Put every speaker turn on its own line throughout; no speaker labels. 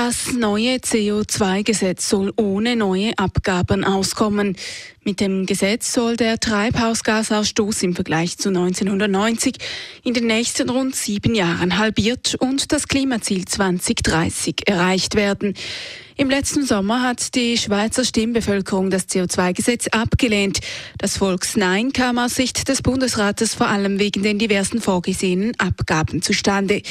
Das neue CO2-Gesetz soll ohne neue Abgaben auskommen. Mit dem Gesetz soll der Treibhausgasausstoß im Vergleich zu 1990 in den nächsten rund sieben Jahren halbiert und das Klimaziel 2030 erreicht werden. Im letzten Sommer hat die Schweizer Stimmbevölkerung das CO2-Gesetz abgelehnt. Das Volksnein kam aus Sicht des Bundesrates vor allem wegen den diversen vorgesehenen Abgaben zustande.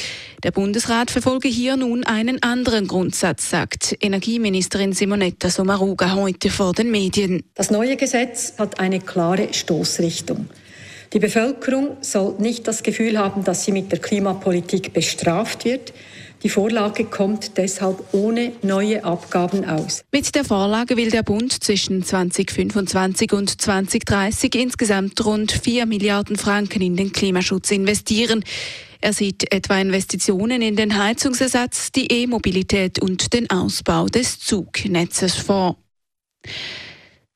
Der Bundesrat verfolge hier nun einen anderen Grundsatz, sagt Energieministerin Simonetta Sommaruga heute vor den Medien.
Das neue Gesetz hat eine klare Stoßrichtung. Die Bevölkerung soll nicht das Gefühl haben, dass sie mit der Klimapolitik bestraft wird. Die Vorlage kommt deshalb ohne neue Abgaben aus.
Mit der Vorlage will der Bund zwischen 2025 und 2030 insgesamt rund 4 Milliarden Franken in den Klimaschutz investieren. Er sieht etwa Investitionen in den Heizungsersatz, die E-Mobilität und den Ausbau des Zugnetzes vor.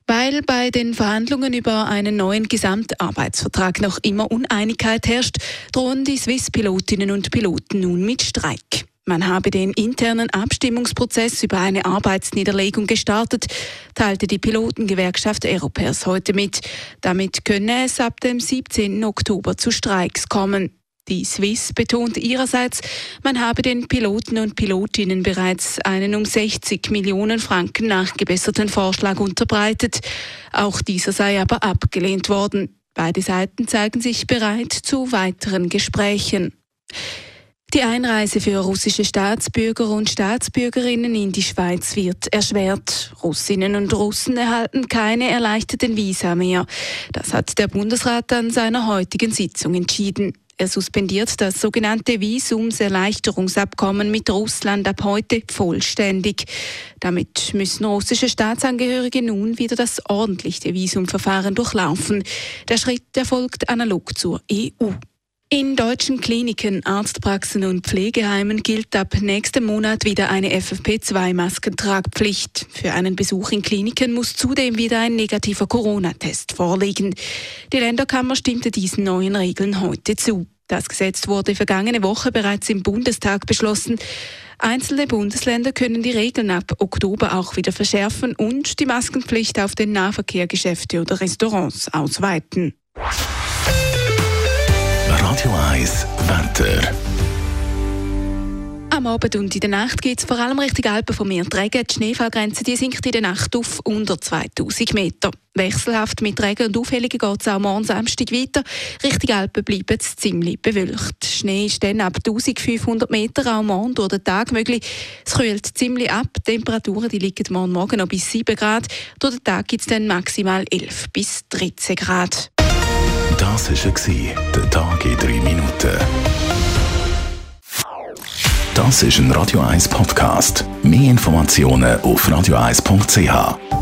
Weil bei den Verhandlungen über einen neuen Gesamtarbeitsvertrag noch immer Uneinigkeit herrscht, drohen die Swiss-Pilotinnen und Piloten nun mit Streik. Man habe den internen Abstimmungsprozess über eine Arbeitsniederlegung gestartet, teilte die Pilotengewerkschaft Aeropairs heute mit. Damit könne es ab dem 17. Oktober zu Streiks kommen. Die Swiss betont ihrerseits, man habe den Piloten und Pilotinnen bereits einen um 60 Millionen Franken nachgebesserten Vorschlag unterbreitet. Auch dieser sei aber abgelehnt worden. Beide Seiten zeigen sich bereit zu weiteren Gesprächen. Die Einreise für russische Staatsbürger und Staatsbürgerinnen in die Schweiz wird erschwert. Russinnen und Russen erhalten keine erleichterten Visa mehr. Das hat der Bundesrat an seiner heutigen Sitzung entschieden. Er suspendiert das sogenannte Visumserleichterungsabkommen mit Russland ab heute vollständig. Damit müssen russische Staatsangehörige nun wieder das ordentliche Visumverfahren durchlaufen. Der Schritt erfolgt analog zur EU. In deutschen Kliniken, Arztpraxen und Pflegeheimen gilt ab nächstem Monat wieder eine FFP2-Maskentragpflicht. Für einen Besuch in Kliniken muss zudem wieder ein negativer Corona-Test vorliegen. Die Länderkammer stimmte diesen neuen Regeln heute zu. Das Gesetz wurde vergangene Woche bereits im Bundestag beschlossen. Einzelne Bundesländer können die Regeln ab Oktober auch wieder verschärfen und die Maskenpflicht auf den Nahverkehrgeschäfte oder Restaurants ausweiten.
Radio 1 Wetter.
Am Abend und in der Nacht gibt es vor allem Richtung Alpen von mehr Regen. Die Schneefallgrenze die sinkt in der Nacht auf unter 2000 Meter. Wechselhaft mit Regen und Aufhellungen geht es auch morgen Samstag weiter. Richtung Alpen bleibt es ziemlich bewölkt. Schnee ist dann ab 1500 Meter auch morgen durch den Tag möglich. Es kühlt ziemlich ab. Die Temperaturen die liegen morgen Morgen noch bis 7 Grad. Durch den Tag gibt es dann maximal 11 bis 13 Grad.
Das war der Tag in 3 Minuten. Das ist ein Radio 1 Podcast. Mehr Informationen auf radio1.ch.